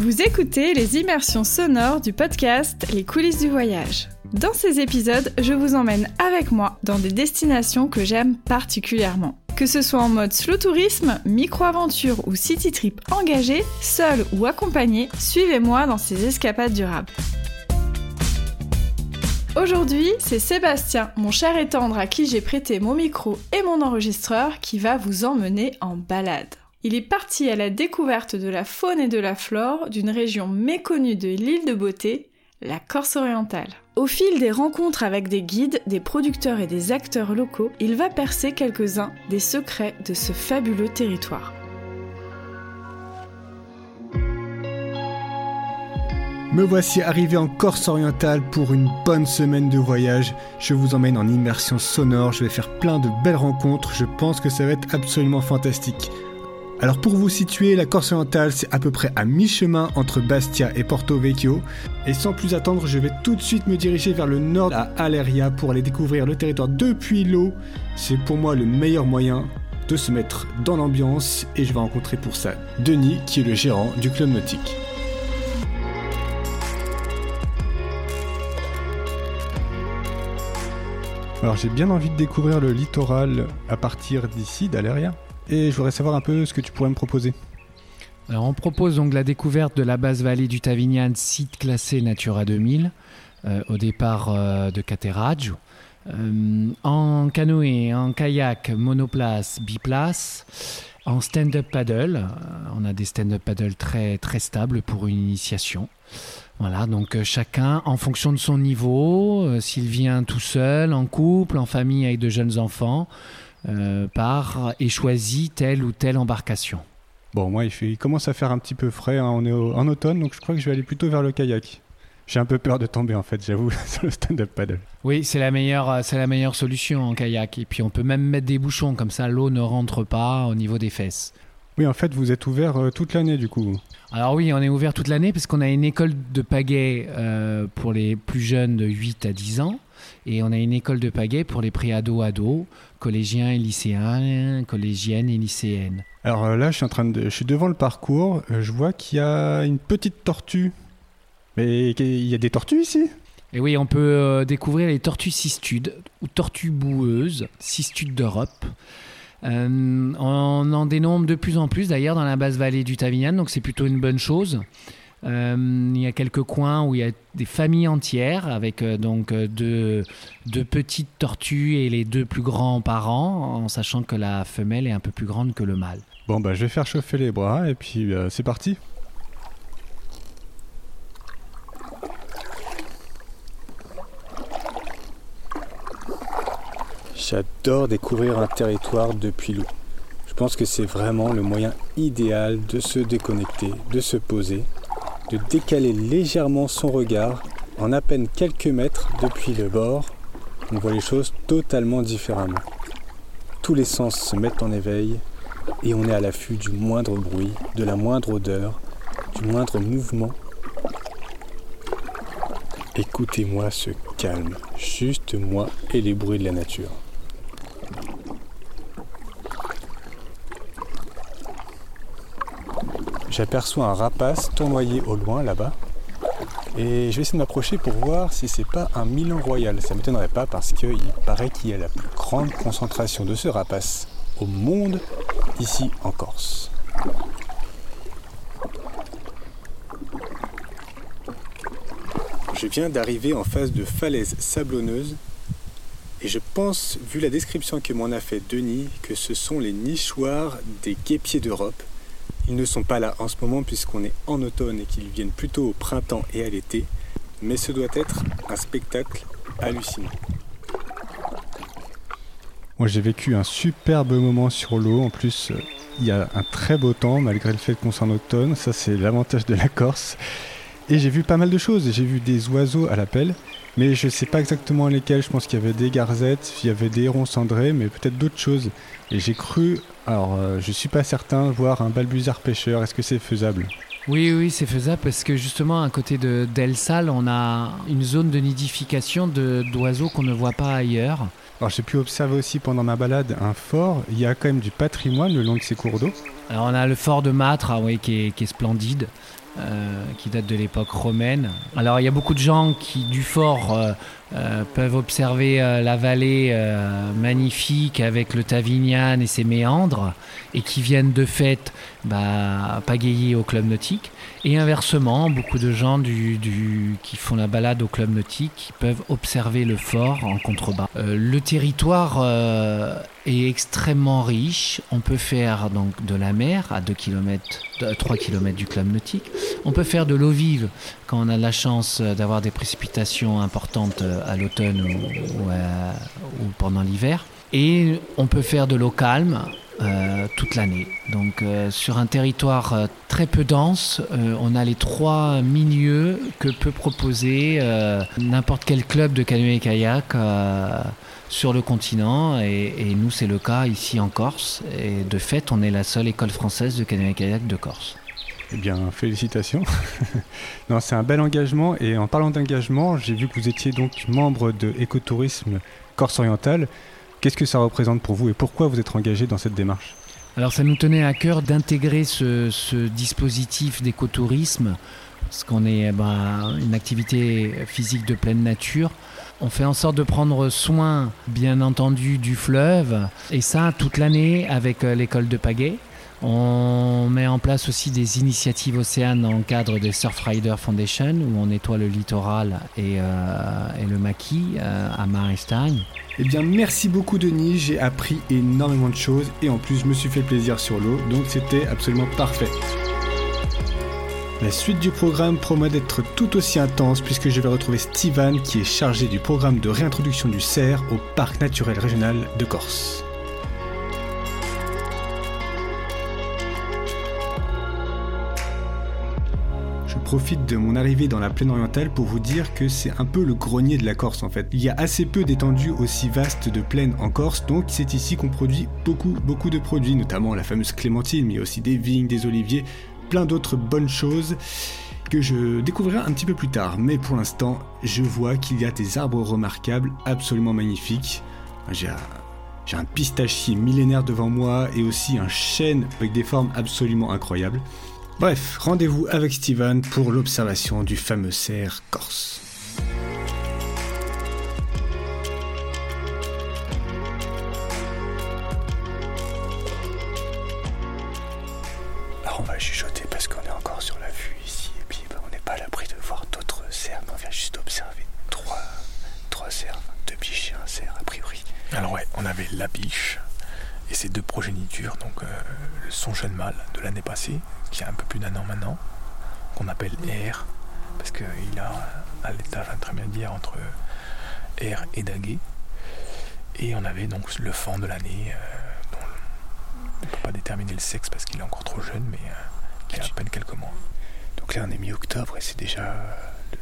Vous écoutez les immersions sonores du podcast Les coulisses du voyage. Dans ces épisodes, je vous emmène avec moi dans des destinations que j'aime particulièrement. Que ce soit en mode slow tourisme, micro-aventure ou city trip engagé, seul ou accompagné, suivez-moi dans ces escapades durables. Aujourd'hui, c'est Sébastien, mon cher et tendre à qui j'ai prêté mon micro et mon enregistreur, qui va vous emmener en balade. Il est parti à la découverte de la faune et de la flore d'une région méconnue de l'île de beauté, la Corse orientale. Au fil des rencontres avec des guides, des producteurs et des acteurs locaux, il va percer quelques-uns des secrets de ce fabuleux territoire. Me voici arrivé en Corse orientale pour une bonne semaine de voyage. Je vous emmène en immersion sonore, je vais faire plein de belles rencontres, je pense que ça va être absolument fantastique. Alors pour vous situer, la Corse orientale, c'est à peu près à mi-chemin entre Bastia et Porto Vecchio. Et sans plus attendre, je vais tout de suite me diriger vers le nord à Aleria pour aller découvrir le territoire depuis l'eau. C'est pour moi le meilleur moyen de se mettre dans l'ambiance et je vais rencontrer pour ça Denis qui est le gérant du club nautique. Alors j'ai bien envie de découvrir le littoral à partir d'ici, d'Aleria. Et je voudrais savoir un peu ce que tu pourrais me proposer. Alors on propose donc la découverte de la basse vallée du Tavignan, site classé Natura 2000, euh, au départ euh, de Cateraggio. Euh, en canoë, en kayak, monoplace, biplace, en stand-up paddle. on a des stand-up paddle très, très stables pour une initiation. Voilà, donc chacun, en fonction de son niveau, s'il vient tout seul, en couple, en famille avec de jeunes enfants, euh, part et choisit telle ou telle embarcation. Bon, moi, il, fait, il commence à faire un petit peu frais. Hein. On est en automne, donc je crois que je vais aller plutôt vers le kayak. J'ai un peu peur de tomber en fait, j'avoue, sur le stand-up paddle. Oui, c'est la meilleure, euh, c'est la meilleure solution en kayak. Et puis on peut même mettre des bouchons comme ça, l'eau ne rentre pas au niveau des fesses. Oui, en fait, vous êtes ouvert euh, toute l'année du coup. Alors oui, on est ouvert toute l'année parce qu'on a une école de pagaie pour les plus jeunes de 8 à 10 ans. Et on a une école de pagaie pour les pré-ados-ados, collégiens et lycéens, collégiennes et lycéennes. Alors euh, là, je suis, en train de, je suis devant le parcours. Euh, je vois qu'il y a une petite tortue. Mais il y a des tortues ici? Et oui, on peut euh, découvrir les tortues cistudes ou tortues boueuses, cistudes d'Europe. on en dénombre de plus en plus d'ailleurs dans la basse vallée du Tavignan, donc c'est plutôt une bonne chose. Euh, il y a quelques coins où il y a des familles entières avec euh, donc euh, deux, deux, petites tortues et les deux plus grands parents, en sachant que la femelle est un peu plus grande que le mâle. Bon bah je vais faire chauffer les bras et puis c'est parti. J'adore découvrir un territoire depuis l'eau. Je pense que c'est vraiment le moyen idéal de se déconnecter, de se poser de décaler légèrement son regard en à peine quelques mètres depuis le bord, on voit les choses totalement différemment. Tous les sens se mettent en éveil et on est à l'affût du moindre bruit, de la moindre odeur, du moindre mouvement. Écoutez-moi ce calme, juste moi et les bruits de la nature. J'aperçois un rapace tournoyer au loin là-bas. Et je vais essayer de m'approcher pour voir si c'est pas un Milan Royal. Ça m'étonnerait pas parce qu'il paraît qu'il y a la plus grande concentration de ce rapace au monde ici en Corse. Je viens d'arriver en face de falaises sablonneuses et je pense, vu la description que m'en a fait Denis, que ce sont les nichoirs des guépiers d'Europe ils ne sont pas là en ce moment puisqu'on est en automne et qu'ils viennent plutôt au printemps et à l'été, mais ce doit être un spectacle hallucinant. Moi j'ai vécu un superbe moment sur l'eau, en plus il y a un très beau temps malgré le fait qu'on soit en automne, ça c'est l'avantage de la Corse. Et j'ai vu pas mal de choses, j'ai vu des oiseaux à la pelle, mais je ne sais pas exactement lesquels, je pense qu'il y avait des garzettes, il y avait des hérons cendrés, mais peut-être d'autres choses. Et j'ai cru alors, je euh, je suis pas certain, voir un balbuzard pêcheur, est-ce que c'est faisable? Oui, oui, c'est faisable parce que justement, à côté de d'El Sal, on a une zone de nidification d'oiseaux qu'on ne voit pas ailleurs. Alors, j'ai pu observer aussi pendant ma balade un fort. Il y a quand même du patrimoine le long de ces cours d'eau. Alors, on a le fort de Mâtre, ah oui, qui, est, qui est, splendide. Qui date de l'époque romaine. Alors il y a beaucoup de gens qui du fort peuvent observer la vallée magnifique avec le Tavignan et ses méandres et qui viennent de fait bah, pagayer au club nautique. Et inversement, beaucoup de gens qui font la balade au club nautique peuvent observer le fort en contrebas. Euh, le territoire euh, est extrêmement riche. On peut faire donc de la mer à 2 km, 3 km du club nautique. On peut faire de l'eau vive quand on a la chance d'avoir des précipitations importantes à l'automne ou, ou pendant l'hiver. Et on peut faire de l'eau calme euh, toute l'année. Donc euh, sur un territoire euh, très peu dense, on a les trois milieux que peut proposer n'importe quel club de canoë-kayak sur le continent. Et, nous, c'est le cas ici en Corse. Et de fait, on est la seule école française de canoë-kayak de Corse. Eh bien, félicitations. non, c'est un bel engagement. Et en parlant d'engagement, j'ai vu que vous étiez donc membre de Écotourisme Corse Orientale. Qu'est-ce que ça représente pour vous et pourquoi vous êtes engagé dans cette démarche? Alors ça nous tenait à cœur d'intégrer ce, dispositif d'écotourisme, parce qu'on est eh ben, une activité physique de pleine nature. On fait en sorte de prendre soin, bien entendu, du fleuve, et ça toute l'année avec euh, l'école de Pagaie. On met en place aussi des initiatives océanes dans le cadre des Surfrider Foundation où on nettoie le littoral et, euh, le maquis euh, à Marestein. Eh bien, merci beaucoup Denis, j'ai appris énormément de choses et en plus je me suis fait plaisir sur l'eau, donc c'était absolument parfait. La suite du programme promet d'être tout aussi intense puisque je vais retrouver Steven qui est chargé du programme de réintroduction du cerf au parc naturel régional de Corse. Profite de mon arrivée dans la plaine orientale pour vous dire que c'est un peu le grenier de la Corse en fait. Il y a assez peu d'étendues aussi vastes de plaine en Corse, donc c'est ici qu'on produit beaucoup, beaucoup de produits, notamment la fameuse clémentine, mais aussi des vignes, des oliviers, plein d'autres bonnes choses que je découvrirai un petit peu plus tard. Mais pour l'instant, je vois qu'il y a des arbres remarquables, absolument magnifiques. J'ai un, un pistachier millénaire devant moi et aussi un chêne avec des formes absolument incroyables. Bref, rendez-vous avec Steven pour l'observation du fameux cerf corse. Alors on va chuchoter parce qu'on est encore sur la vue ici et puis bah, on n'est pas à l'abri de voir d'autres cerfs, on vient juste observer trois, trois cerfs, deux biches et un cerf a priori. Alors ouais, on avait la biche et ses deux progénitures, donc euh, son jeune mâle de l'année passée, qui a un peu plus d'un an maintenant, qu'on appelle R, parce qu'il a à l'étage intermédiaire entre R et Daguet. Et on avait donc le fan de l'année, euh, dont on ne peut pas déterminer le sexe parce qu'il est encore trop jeune, mais euh, qui a à peine quelques mois. Donc là on est mi-octobre et c'est déjà.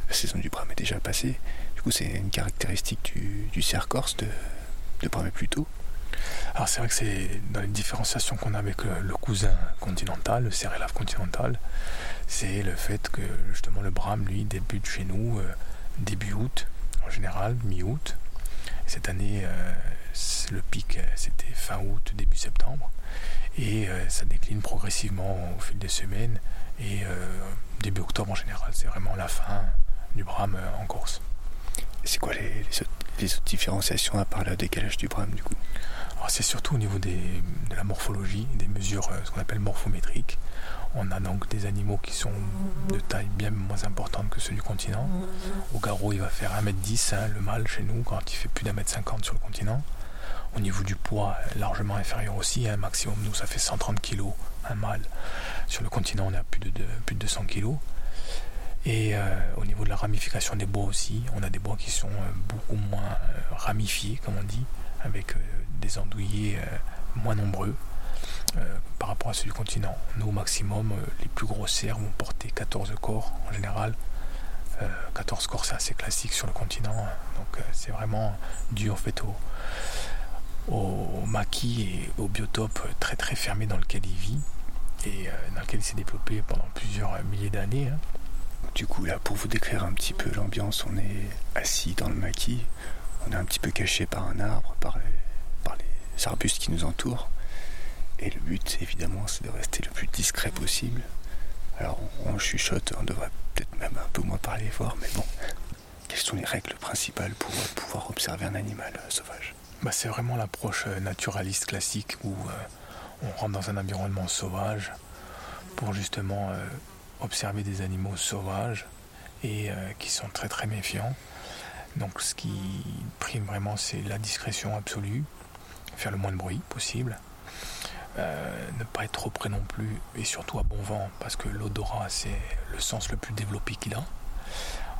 La saison du brame est déjà passée. Du coup c'est une caractéristique du, cerf corse de, de bramer plus tôt. Alors c'est vrai que c'est dans les différenciations qu'on a avec le, cousin continental, le cérélave continental, c'est le fait que justement le brame lui débute chez nous euh, début août en général, mi-août. Cette année, euh, le pic euh, c'était fin août, début septembre, et ça décline progressivement au fil des semaines. Et début octobre en général, c'est vraiment la fin du brame en course. C'est quoi les, les, autres différenciations à part le décalage du brame du coup? C'est surtout au niveau de la morphologie, des mesures, euh, ce qu'on appelle morphométriques. On a donc des animaux qui sont de taille bien moins importante que ceux du continent. Au garrot, il va faire 1m10, hein, le mâle chez nous, quand il fait plus d'un mètre 50 sur le continent. Au niveau du poids, largement inférieur aussi, un hein, maximum, nous, ça fait 130 kg, un mâle. Sur le continent, on a plus de, plus de 200 kg. Et euh, au niveau de la ramification des bois aussi, on a des bois qui sont euh, beaucoup moins ramifiés, comme on dit, avec des andouillés euh, moins nombreux euh, par rapport à ceux du continent. Nous, au maximum, euh, les plus gros cerfs vont porter 14 corps en général. 14 corps, c'est assez classique sur le continent. Hein. Donc, c'est vraiment dû en fait au, au, maquis et au biotope très très fermé dans lequel il vit et dans lequel il s'est développé pendant plusieurs milliers d'années. Hein. Du coup, là, pour vous décrire un petit peu l'ambiance, on est assis dans le maquis, on est un petit peu caché par un arbre, par les qui nous entourent. Et le but, évidemment, c'est de rester le plus discret possible, Alors on chuchote, on devrait peut-être même un peu moins parler fort, mais bon. Quelles sont les règles principales pour pouvoir observer un animal sauvage? Bah, C'est vraiment l'approche naturaliste classique où on rentre dans un environnement sauvage pour justement observer des animaux sauvages et qui sont très très méfiants. Donc ce qui prime vraiment, c'est la discrétion absolue, faire le moins de bruit possible, euh, ne pas être trop près non plus, et surtout à bon vent, parce que l'odorat, c'est le sens le plus développé qu'il a.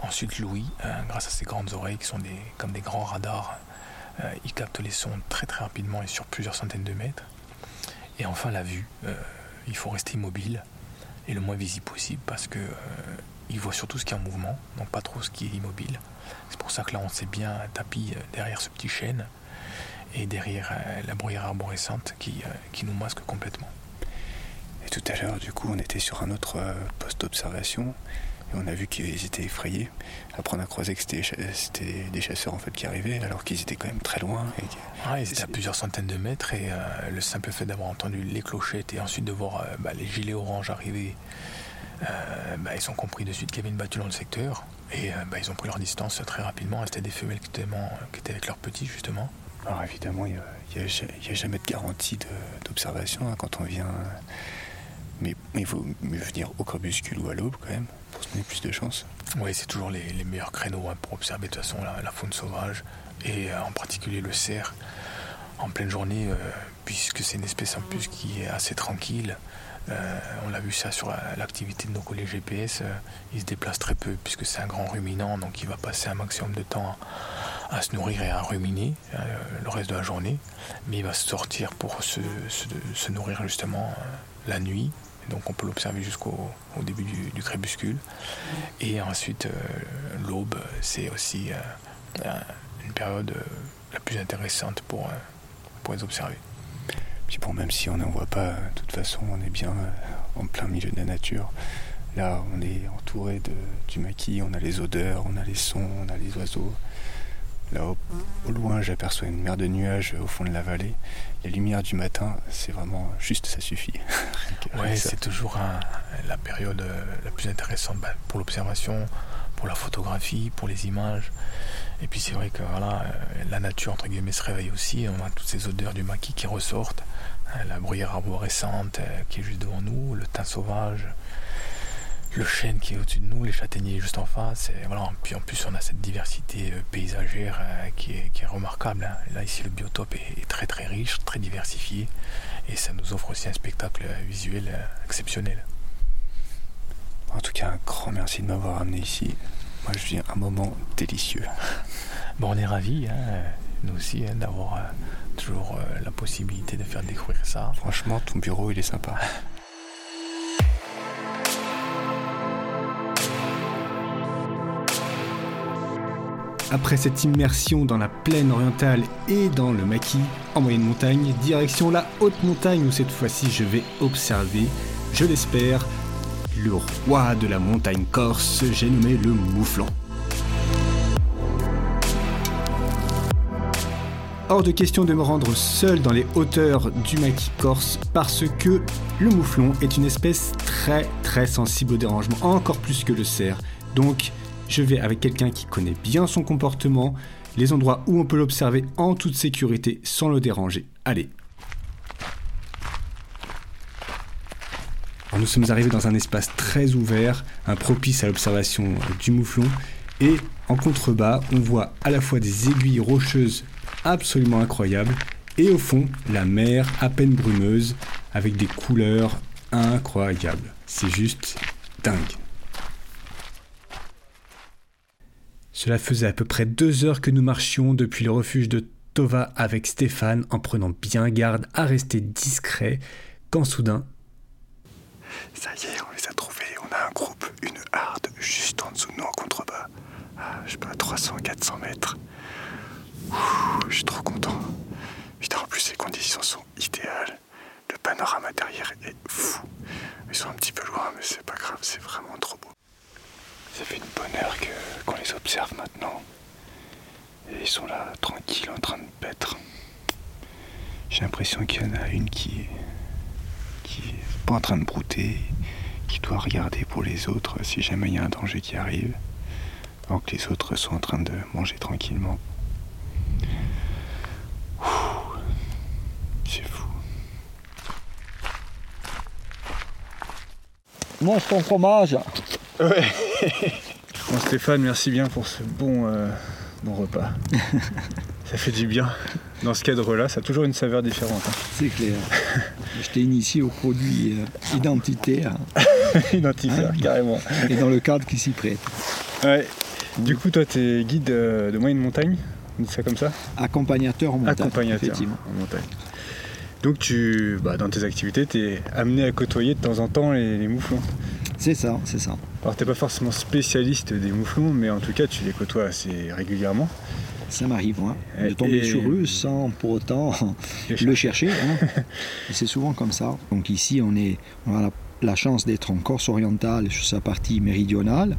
Ensuite, Louis, euh, grâce à ses grandes oreilles qui sont des, comme des grands radars, euh, il capte les sons très très rapidement et sur plusieurs centaines de mètres. Et enfin, la vue. il faut rester immobile et le moins visible possible parce que il voit surtout ce qui est en mouvement, donc pas trop ce qui est immobile. C'est pour ça que là, on s'est bien tapis euh, derrière ce petit chêne et derrière euh, la bruyère arborescente qui, euh, qui nous masque complètement. Et tout à l'heure, du coup, on était sur un autre poste d'observation et on a vu qu'ils étaient effrayés. Après, on a croisé que c'était des chasseurs en fait qui arrivaient, alors qu'ils étaient quand même très loin. Et ah, ils étaient à plusieurs centaines de mètres et le simple fait d'avoir entendu les clochettes et ensuite de voir bah, les gilets orange arriver euh, bah, ils ont compris de suite qu'il y avait une battue dans le secteur et euh, bah, ils ont pris leur distance très rapidement. C'était des femelles qui étaient, avec leurs petits justement. Alors évidemment, il n'y a, jamais de garantie d'observation hein, quand on vient. Mais, il vaut mieux venir au crépuscule ou à l'aube quand même pour se donner plus de chance. Oui, c'est toujours les, meilleurs créneaux hein, pour observer de toute façon la, faune sauvage et euh, en particulier le cerf en pleine journée, puisque c'est une espèce en plus qui est assez tranquille. Euh, on l'a vu ça sur l'activité de nos collègues GPS. Euh, il se déplace très peu puisque c'est un grand ruminant, donc il va passer un maximum de temps à, se nourrir et à ruminer euh, le reste de la journée. Mais il va sortir pour se, nourrir justement la nuit. Donc on peut l'observer jusqu'au début du, crépuscule. Et ensuite, l'aube, c'est aussi une période la plus intéressante pour, pour les observer. Puis bon, même si on n'en voit pas, de toute façon, on est bien euh, en plein milieu de la nature. Là, on est entouré de, du maquis, on a les odeurs, on a les sons, on a les oiseaux. Là, au, loin, j'aperçois une mer de nuages au fond de la vallée. La lumière du matin, c'est vraiment juste, ça suffit. ouais, c'est toujours la période euh, la plus intéressante bah, pour l'observation, pour la photographie, pour les images. Et puis c'est vrai que voilà, euh, la nature entre guillemets se réveille aussi. On a toutes ces odeurs du maquis qui ressortent, euh, la bruyère arborescente euh, qui est juste devant nous, le thym sauvage, le chêne qui est au-dessus de nous, les châtaigniers juste en face. Et voilà. Puis en plus on a cette diversité paysagère qui est, qui est remarquable. Hein. Là ici le biotope est très très riche, très diversifié, et ça nous offre aussi un spectacle visuel exceptionnel. En tout cas, un grand merci de m'avoir amené ici. Moi, je viens un moment délicieux. Bon, on est ravis, hein, nous aussi, hein, d'avoir euh, toujours euh, la possibilité de faire découvrir ça. Franchement, ton bureau, il est sympa. Après cette immersion dans la plaine orientale et dans le maquis en moyenne montagne, direction la haute montagne où cette fois-ci je vais observer, je l'espère, le roi de la montagne corse, j'ai nommé le mouflon. Hors de question de me rendre seul dans les hauteurs du maquis corse parce que le mouflon est une espèce très très sensible au dérangement, encore plus que le cerf. Donc je vais avec quelqu'un qui connaît bien son comportement, les endroits où on peut l'observer en toute sécurité sans le déranger. Allez, nous sommes arrivés dans un espace très ouvert, un propice à l'observation du mouflon, et en contrebas, on voit à la fois des aiguilles rocheuses absolument incroyables, et au fond, la mer à peine brumeuse, avec des couleurs incroyables. C'est juste dingue. Cela faisait à peu près deux heures que nous marchions depuis le refuge de Tova avec Stéphane en prenant bien garde à rester discret, quand soudain ça y est, on les a trouvés. On a un groupe, une harde, juste en dessous de nous en contrebas. À, je sais pas, 300, 400 mètres. je suis trop content. Putain, en plus, les conditions sont idéales. Le panorama derrière est fou. Ils sont un petit peu loin, mais c'est pas grave, c'est vraiment trop beau. Ça fait une bonne heure qu'on les observe maintenant. Et ils sont là, tranquilles, en train de paître. J'ai l'impression qu'il y en a une qui est pas en train de brouter, qui doit regarder pour les autres si jamais il y a un danger qui arrive, alors que les autres sont en train de manger tranquillement. C'est fou. Mange ton fromage. Bon Stéphane, merci bien pour ce bon, euh, bon repas. ça fait du bien. Dans ce cadre-là, ça a toujours une saveur différente. hein. C'est clair. Je t'ai initié aux produits euh, identitaires Identifieur, carrément. et dans le cadre qui s'y prête. Ouais. Du coup, toi, t'es guide euh, de moyenne montagne, on dit ça comme ça? Accompagnateur en montagne. Accompagnateur Effectivement. en montagne. Donc, tu, bah, dans tes activités, t'es amené à côtoyer de temps en temps les, les mouflons. C'est ça, c'est ça. Alors, t'es pas forcément spécialiste des mouflons, mais en tout cas, tu les côtoies assez régulièrement. Ça m'arrive hein, de tomber et- sur eux sans pour autant le chercher. hein. C'est souvent comme ça. Donc ici, on, est, on a la, la chance d'être en Corse orientale sur sa partie méridionale,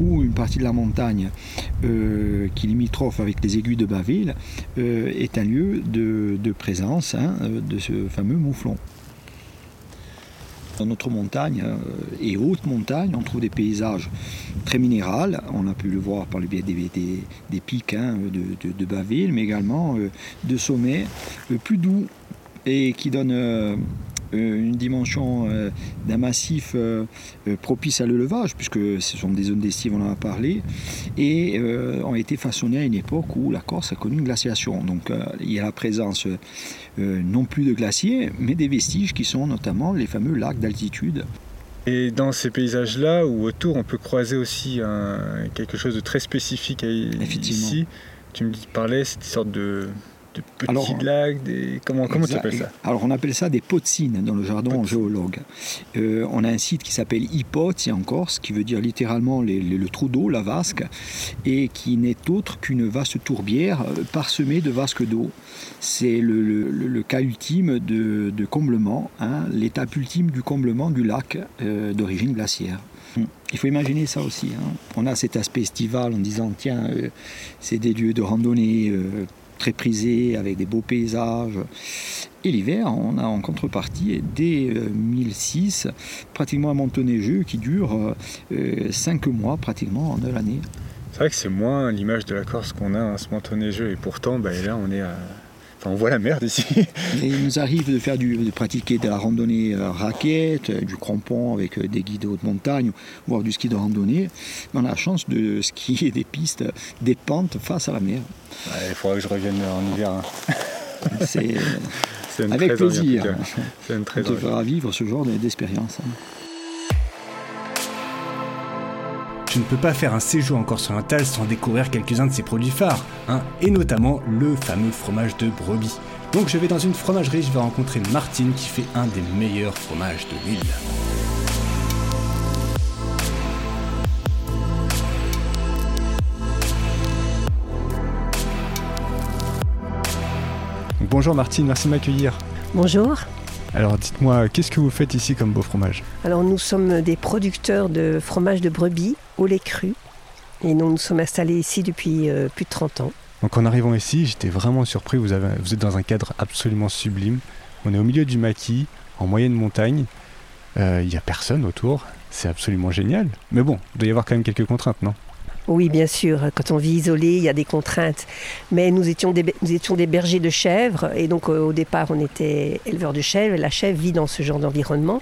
où une partie de la montagne euh, qui limitrophe avec les aiguilles de Baville euh, est un lieu de, de présence hein, euh, de ce fameux mouflon. Dans notre montagne euh, et haute montagne, on trouve des paysages très minérales. On a pu le voir par le biais des, des- pics hein, de, de, de Baville, mais également euh, de sommets euh, plus doux et qui donnent une dimension euh, d'un massif euh, euh, propice à l'élevage, puisque ce sont des zones d'estive, on en a parlé, et euh, ont été façonnées à une époque où la Corse a connu une glaciation. Donc euh, il y a la présence euh, non plus de glaciers, mais des vestiges qui sont notamment les fameux lacs d'altitude. Et dans ces paysages-là, ou autour, on peut croiser aussi un- quelque chose de très spécifique à ici. Tu me dis, parlais, c'est des sortes de, de petits Alors, lacs, des... comment, comment tu appelles ça Alors on appelle ça des potcines dans le jargon Potcines. géologue. Euh, on a un site qui s'appelle Hypote en Corse, qui veut dire littéralement les- les- le trou d'eau, la vasque, et qui n'est autre qu'une vaste tourbière euh, parsemée de vasques d'eau. C'est le, le- le- le cas ultime de, de comblement, hein, l'étape ultime du comblement du lac euh, d'origine glaciaire. Hum. Il faut imaginer ça aussi. hein. On a cet aspect estival en disant tiens, euh, c'est des lieux de randonnée euh, très prisés avec des beaux paysages. Et l'hiver, on a en contrepartie, dès euh, 1006, pratiquement un manteau neigeux qui dure 5 mois pratiquement de l'année. C'est vrai que c'est moins l'image de la Corse qu'on a à ce manteau neigeux, et pourtant, bah, là, on est à... Enfin, on voit la mer d'ici. Et il nous arrive de faire du, de pratiquer de la randonnée euh, raquette, euh, du crampon avec euh, des guides de haute montagne, voire du ski de randonnée. On a la chance de skier des pistes, des pentes face à la mer. Ouais, Il faudra que je revienne en hiver. hein. C'est avec très plaisir. cas. Ça donne On très te fera vivre ce genre d'expérience. Je ne peux pas faire un séjour en Corse orientale sans découvrir quelques-uns de ses produits phares, hein, et notamment le fameux fromage de brebis. Donc je vais dans une fromagerie, je vais rencontrer Martine qui fait un des meilleurs fromages de l'île. Bonjour Martine, merci de m'accueillir. Bonjour. Alors dites-moi, qu'est-ce que vous faites ici comme beau fromage Alors nous sommes des producteurs de fromage de brebis au lait cru. Et nous nous sommes installés ici depuis euh, plus de 30 ans. Donc en arrivant ici, j'étais vraiment surpris, vous, avez, vous êtes dans un cadre absolument sublime. On est au milieu du maquis, en moyenne montagne. Euh, Il n'y a personne autour, c'est absolument génial. Mais bon, il doit y avoir quand même quelques contraintes, non? Oui, bien sûr, quand on vit isolé, il y a des contraintes. Mais nous étions des, nous étions des bergers de chèvres. Et donc euh, au départ, on était éleveurs de chèvres. Et la chèvre vit dans ce genre d'environnement.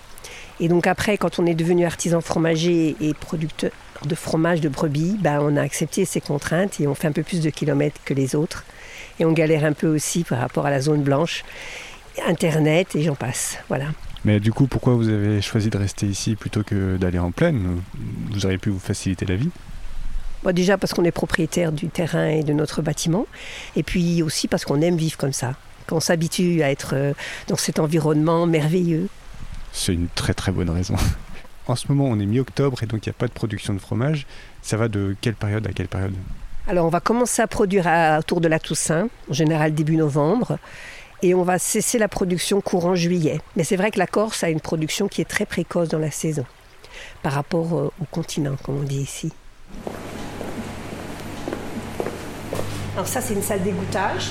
Et donc après, quand on est devenu artisan fromager et producteur de fromage de brebis, ben, on a accepté ces contraintes et on fait un peu plus de kilomètres que les autres. Et on galère un peu aussi par rapport à la zone blanche, Internet et j'en passe. Voilà. Mais du coup, pourquoi vous avez choisi de rester ici plutôt que d'aller en plaine? Vous auriez pu vous faciliter la vie Bon, déjà parce qu'on est propriétaire du terrain et de notre bâtiment, et puis aussi parce qu'on aime vivre comme ça, qu'on s'habitue à être euh, dans cet environnement merveilleux. C'est une très très bonne raison. En ce moment, on est mi-octobre et donc il n'y a pas de production de fromage. Ça va de quelle période à quelle période? Alors on va commencer à produire à- autour de la Toussaint, en général début novembre, et on va cesser la production courant juillet. Mais c'est vrai que la Corse a une production qui est très précoce dans la saison, par rapport euh, au continent, comme on dit ici. Alors ça c'est une salle d'égouttage.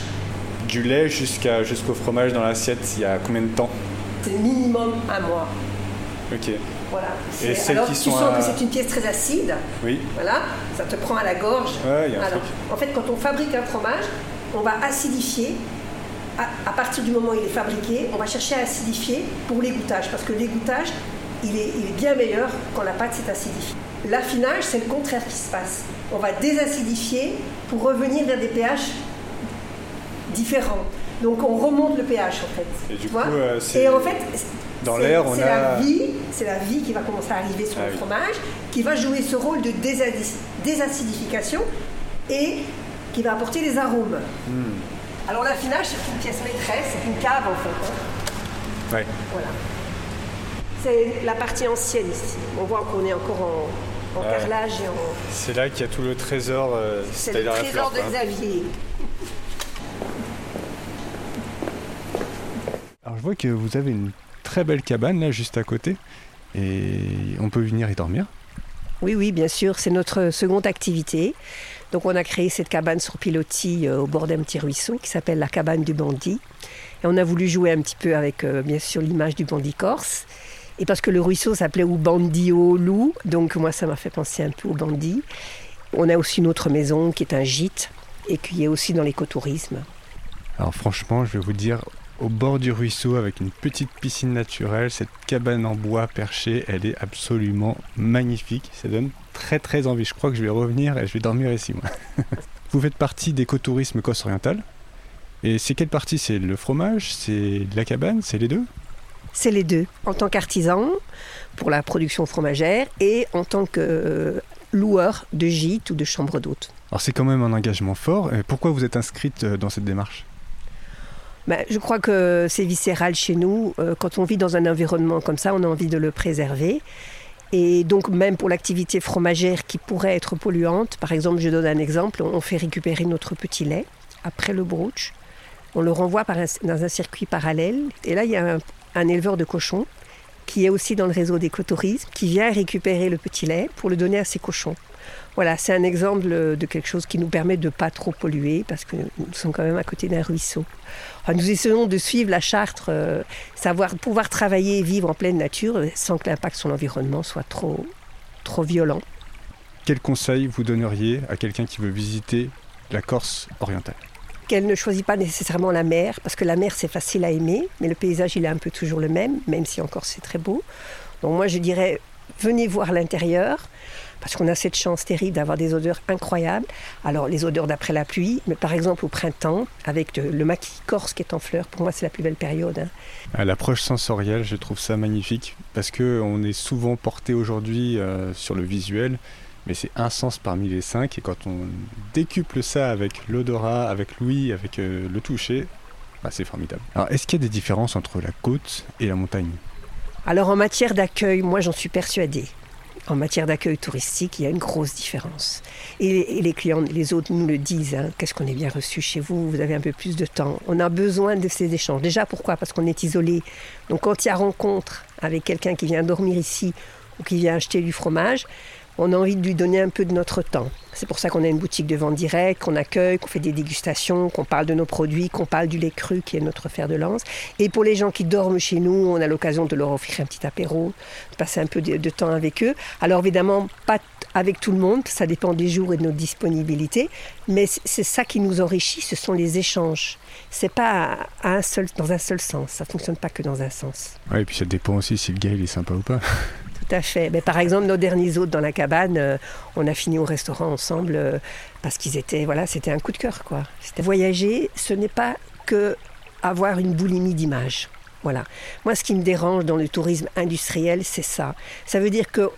Du lait jusqu'à, jusqu'au fromage dans l'assiette, il y a combien de temps? C'est minimum un mois. Ok. Voilà. Et celles alors, qui tu sont sens à- que c'est une pièce très acide. Oui. Voilà, ça te prend à la gorge. Ouais, il y a un Alors, truc. en fait, quand on fabrique un fromage, on va acidifier. À, à partir du moment où il est fabriqué, on va chercher à acidifier pour l'égouttage, parce que l'égouttage, il est, il est bien meilleur quand la pâte s'est acidifiée. L'affinage, c'est le contraire qui se passe. On va désacidifier pour revenir vers des pH différents. Donc on remonte le pH en fait. Et du coup, euh, Et en fait, dans c'est- l'air, on c'est a- la vie, c'est la vie qui va commencer à arriver sur Ah le oui. fromage, qui va jouer ce rôle de désacidification et qui va apporter des arômes. Hmm. Alors l'affinage, c'est une pièce maîtresse, c'est une cave en fait. hein. Ouais. Voilà. C'est la partie ancienne ici. On voit qu'on est encore en, en Ouais. carrelage et en. C'est là qu'il y a tout le trésor. euh, C'est le la trésor fleur, de. Xavier. Alors je vois que vous avez une très belle cabane là juste à côté. Et on peut venir y dormir. Oui, oui, bien sûr, c'est notre seconde activité. Donc on a créé cette cabane sur pilotis euh, au bord d'un petit ruisseau qui s'appelle la cabane du bandit. Et on a voulu jouer un petit peu avec, euh, bien sûr, l'image du bandit corse. Et parce que le ruisseau s'appelait ou Bandio Loup, donc moi ça m'a fait penser un peu au bandit. On a aussi une autre maison qui est un gîte et qui est aussi dans l'écotourisme. Alors franchement, je vais vous dire, au bord du ruisseau avec une petite piscine naturelle, cette cabane en bois perchée, elle est absolument magnifique. Ça donne très très envie. Je crois que je vais revenir et je vais dormir ici moi. vous faites partie d'écotourisme Corse Oriental. Et c'est quelle partie? C'est le fromage? C'est la cabane? C'est les deux? C'est les deux, en tant qu'artisan pour la production fromagère et en tant que euh, loueur de gîte ou de chambre d'hôte. Alors c'est quand même un engagement fort. Et pourquoi vous êtes inscrite euh, dans cette démarche? Ben, je crois que c'est viscéral chez nous. Euh, Quand on vit dans un environnement comme ça, on a envie de le préserver. Et donc même pour l'activité fromagère qui pourrait être polluante, par exemple, je donne un exemple, on fait récupérer notre petit lait après le broach. On le renvoie par un- dans un circuit parallèle. Et là, il y a un, un éleveur de cochons qui est aussi dans le réseau d'écotourisme, qui vient récupérer le petit lait pour le donner à ses cochons. Voilà, c'est un exemple de quelque chose qui nous permet de ne pas trop polluer, parce que nous sommes quand même à côté d'un ruisseau. Nous essayons de suivre la charte, euh, savoir pouvoir travailler et vivre en pleine nature sans que l'impact sur l'environnement soit trop, trop violent. Quel conseil vous donneriez à quelqu'un qui veut visiter la Corse orientale? Qu'elle ne choisit pas nécessairement la mer, parce que la mer c'est facile à aimer, mais le paysage il est un peu toujours le même, même si encore c'est très beau. Donc moi je dirais, venez voir l'intérieur, parce qu'on a cette chance terrible d'avoir des odeurs incroyables. Alors les odeurs d'après la pluie, mais par exemple au printemps, avec le maquis corse qui est en fleurs, pour moi c'est la plus belle période. hein. À L'approche sensorielle, je trouve ça magnifique parce que on est souvent porté aujourd'hui euh, sur le visuel, mais c'est un sens parmi les cinq et quand on décuple ça avec l'odorat, avec l'ouïe, avec euh, le toucher, bah, c'est formidable. Alors, est-ce qu'il y a des différences entre la côte et la montagne? Alors en matière d'accueil, moi j'en suis persuadée. En matière d'accueil touristique, il y a une grosse différence. Et, et les clients, les autres nous le disent, hein, qu'est-ce qu'on est bien reçu chez vous, vous avez un peu plus de temps. On a besoin de ces échanges. Déjà pourquoi? Parce qu'on est isolé. Donc quand il y a rencontre avec quelqu'un qui vient dormir ici ou qui vient acheter du fromage, on a envie de lui donner un peu de notre temps. C'est pour ça qu'on a une boutique de vente directe, qu'on accueille, qu'on fait des dégustations, qu'on parle de nos produits, qu'on parle du lait cru qui est notre fer de lance. Et pour les gens qui dorment chez nous, on a l'occasion de leur offrir un petit apéro, de passer un peu de, temps avec eux. Alors évidemment, pas avec tout le monde, ça dépend des jours et de notre disponibilité, mais c'est ça qui nous enrichit, ce sont les échanges. C'est pas dans un seul sens, ça fonctionne pas que dans un sens. Ouais, et puis ça dépend aussi si le gars il est sympa ou pas. Tout à fait. Mais par exemple, nos derniers hôtes dans la cabane, euh, on a fini au restaurant ensemble euh, parce qu'ils étaient, voilà, c'était un coup de cœur, quoi. Voyager, ce n'est pas que avoir une boulimie d'images. Voilà. Moi, ce qui me dérange dans le tourisme industriel, c'est ça. Ça veut dire que,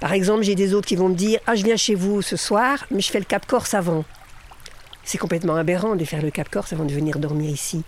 par exemple, j'ai des hôtes qui vont me dire, ah, je viens chez vous ce soir, mais je fais le Cap Corse avant. C'est complètement aberrant de faire le Cap Corse avant de venir dormir ici.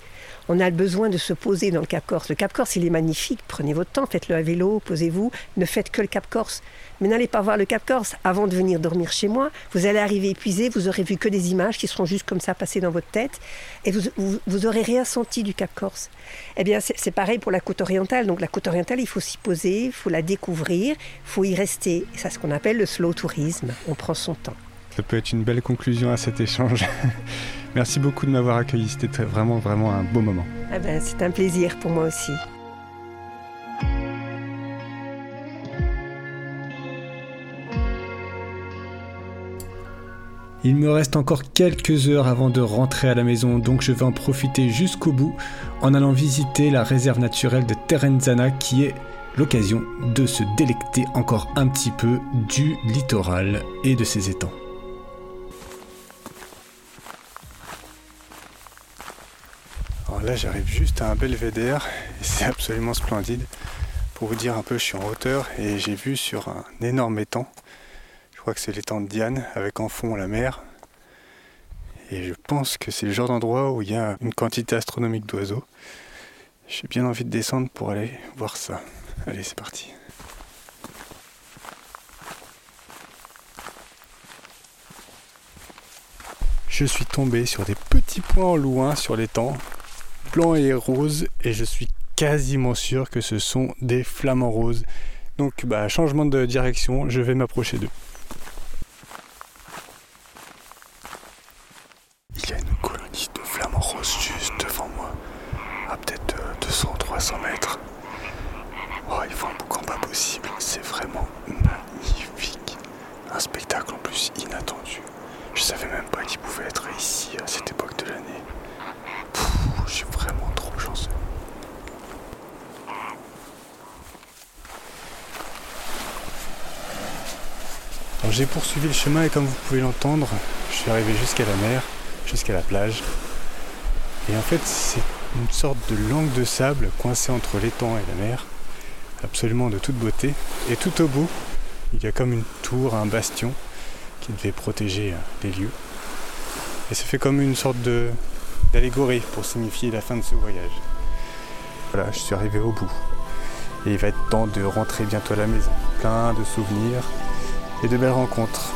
On a besoin de se poser dans le Cap Corse. Le Cap Corse, il est magnifique. Prenez votre temps, faites-le à vélo, posez-vous. Ne faites que le Cap Corse. Mais n'allez pas voir le Cap Corse avant de venir dormir chez moi. Vous allez arriver épuisé, vous aurez vu que des images qui seront juste comme ça passées dans votre tête. Et vous, vous, aurez rien senti du Cap Corse. Eh bien, c'est pareil pour la côte orientale. Donc, la côte orientale, il faut s'y poser, il faut la découvrir, il faut y rester. C'est ce qu'on appelle le slow tourisme. On prend son temps. Ça peut être une belle conclusion à cet échange. Merci beaucoup de m'avoir accueilli. C'était vraiment, vraiment un beau moment. Ah ben, c'est un plaisir pour moi aussi. Il me reste encore quelques heures avant de rentrer à la maison, donc je vais en profiter jusqu'au bout en allant visiter la réserve naturelle de Terenzana qui est l'occasion de se délecter encore un petit peu du littoral et de ses étangs. Là j'arrive juste à un belvédère et c'est absolument splendide. Pour vous dire un peu, je suis en hauteur et j'ai vu sur un énorme étang crois que c'est l'étang de Diane avec en fond la mer. Et je pense que c'est le genre d'endroit où il y a une quantité astronomique d'oiseaux. J'ai bien envie de descendre pour aller voir ça. Allez, c'est parti. Je suis tombé sur des petits points loin sur l'étang, blancs et roses, et je suis quasiment sûr que ce sont des flamants roses. Donc, bah, changement de direction, je vais m'approcher d'eux. Il y a une colonie de flamants roses juste devant moi, à peut-être 200-300 euh, mètres. Oh, ils font un boucan pas possible, c'est vraiment magnifique. Un spectacle en plus inattendu. Je savais même pas qu'ils pouvaient être ici à cette époque de l'année. Je suis vraiment trop chanceux. J'ai poursuivi le chemin et comme vous pouvez l'entendre, je suis arrivé jusqu'à la mer jusqu'à la plage. Et en fait, c'est une sorte de langue de sable coincée entre l'étang et la mer, absolument de toute beauté. Et tout au bout, il y a comme une tour, un bastion qui devait protéger euh, les lieux. Et ça fait comme une sorte d'allégorie pour signifier la fin de ce voyage. Voilà, je suis arrivé au bout. Et il va être temps de rentrer bientôt à la maison. Plein de souvenirs et de belles rencontres.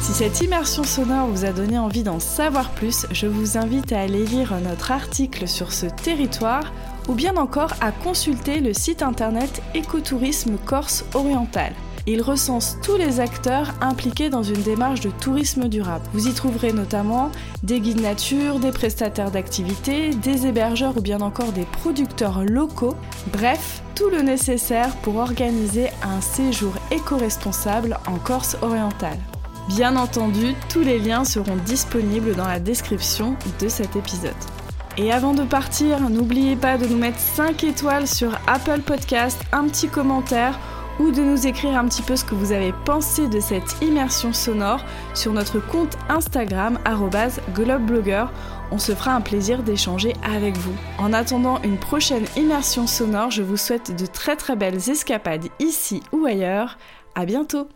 Si cette immersion sonore vous a donné envie d'en savoir plus, je vous invite à aller lire notre article sur ce territoire ou bien encore à consulter le site internet Écotourisme Corse Oriental. Il recense tous les acteurs impliqués dans une démarche de tourisme durable. Vous y trouverez notamment des guides nature, des prestataires d'activités, des hébergeurs ou bien encore des producteurs locaux. Bref, tout le nécessaire pour organiser un séjour éco-responsable en Corse orientale. Bien entendu, tous les liens seront disponibles dans la description de cet épisode. Et avant de partir, n'oubliez pas de nous mettre 5 étoiles sur Apple Podcast, un petit commentaire ou de nous écrire un petit peu ce que vous avez pensé de cette immersion sonore sur notre compte Instagram @globeblogger. On se fera un plaisir d'échanger avec vous. En attendant une prochaine immersion sonore, je vous souhaite de très très belles escapades ici ou ailleurs. À bientôt.